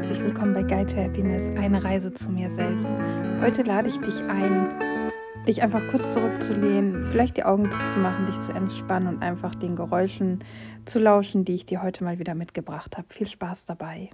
herzlich willkommen bei Guide to Happiness, eine Reise zu mir selbst. Heute lade ich dich ein, dich einfach kurz zurückzulehnen, vielleicht die Augen zuzumachen, dich zu entspannen und einfach den Geräuschen zu lauschen, die ich dir heute mal wieder mitgebracht habe. Viel Spaß dabei.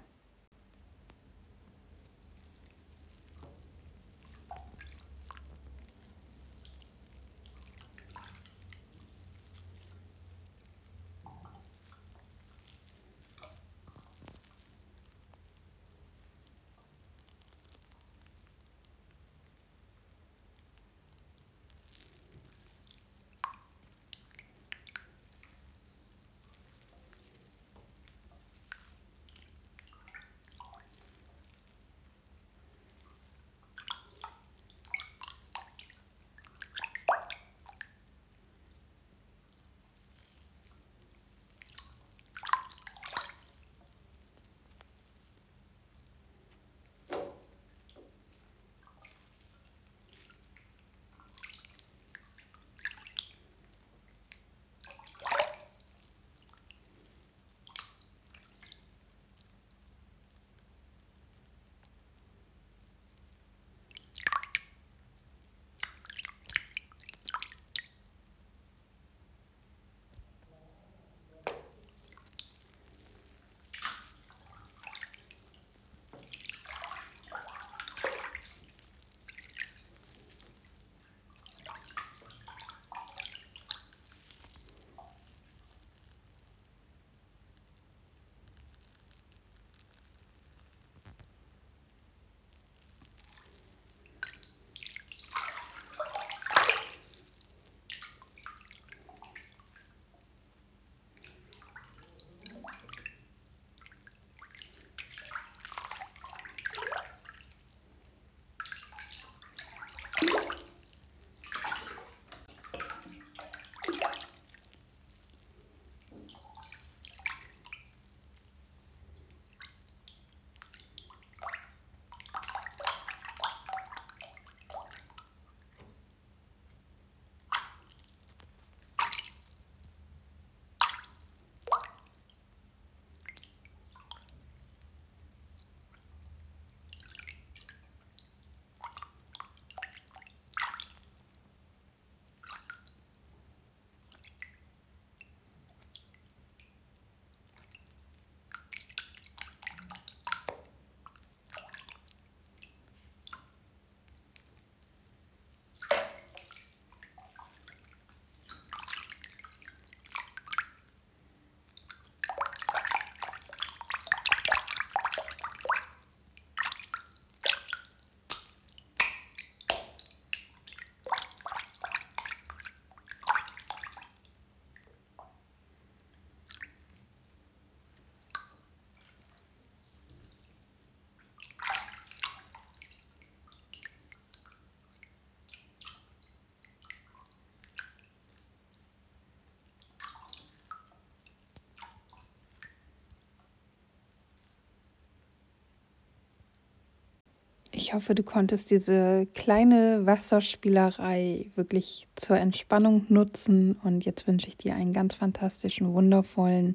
Ich hoffe, du konntest diese kleine Wasserspielerei wirklich zur Entspannung nutzen. Und jetzt wünsche ich dir einen ganz fantastischen, wundervollen,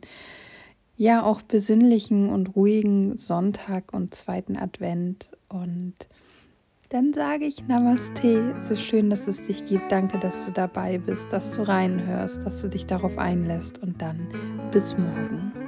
ja auch besinnlichen und ruhigen Sonntag und zweiten Advent. Und dann sage ich Namaste. Es ist schön, dass es dich gibt. Danke, dass du dabei bist, dass du reinhörst, dass du dich darauf einlässt. Und dann bis morgen.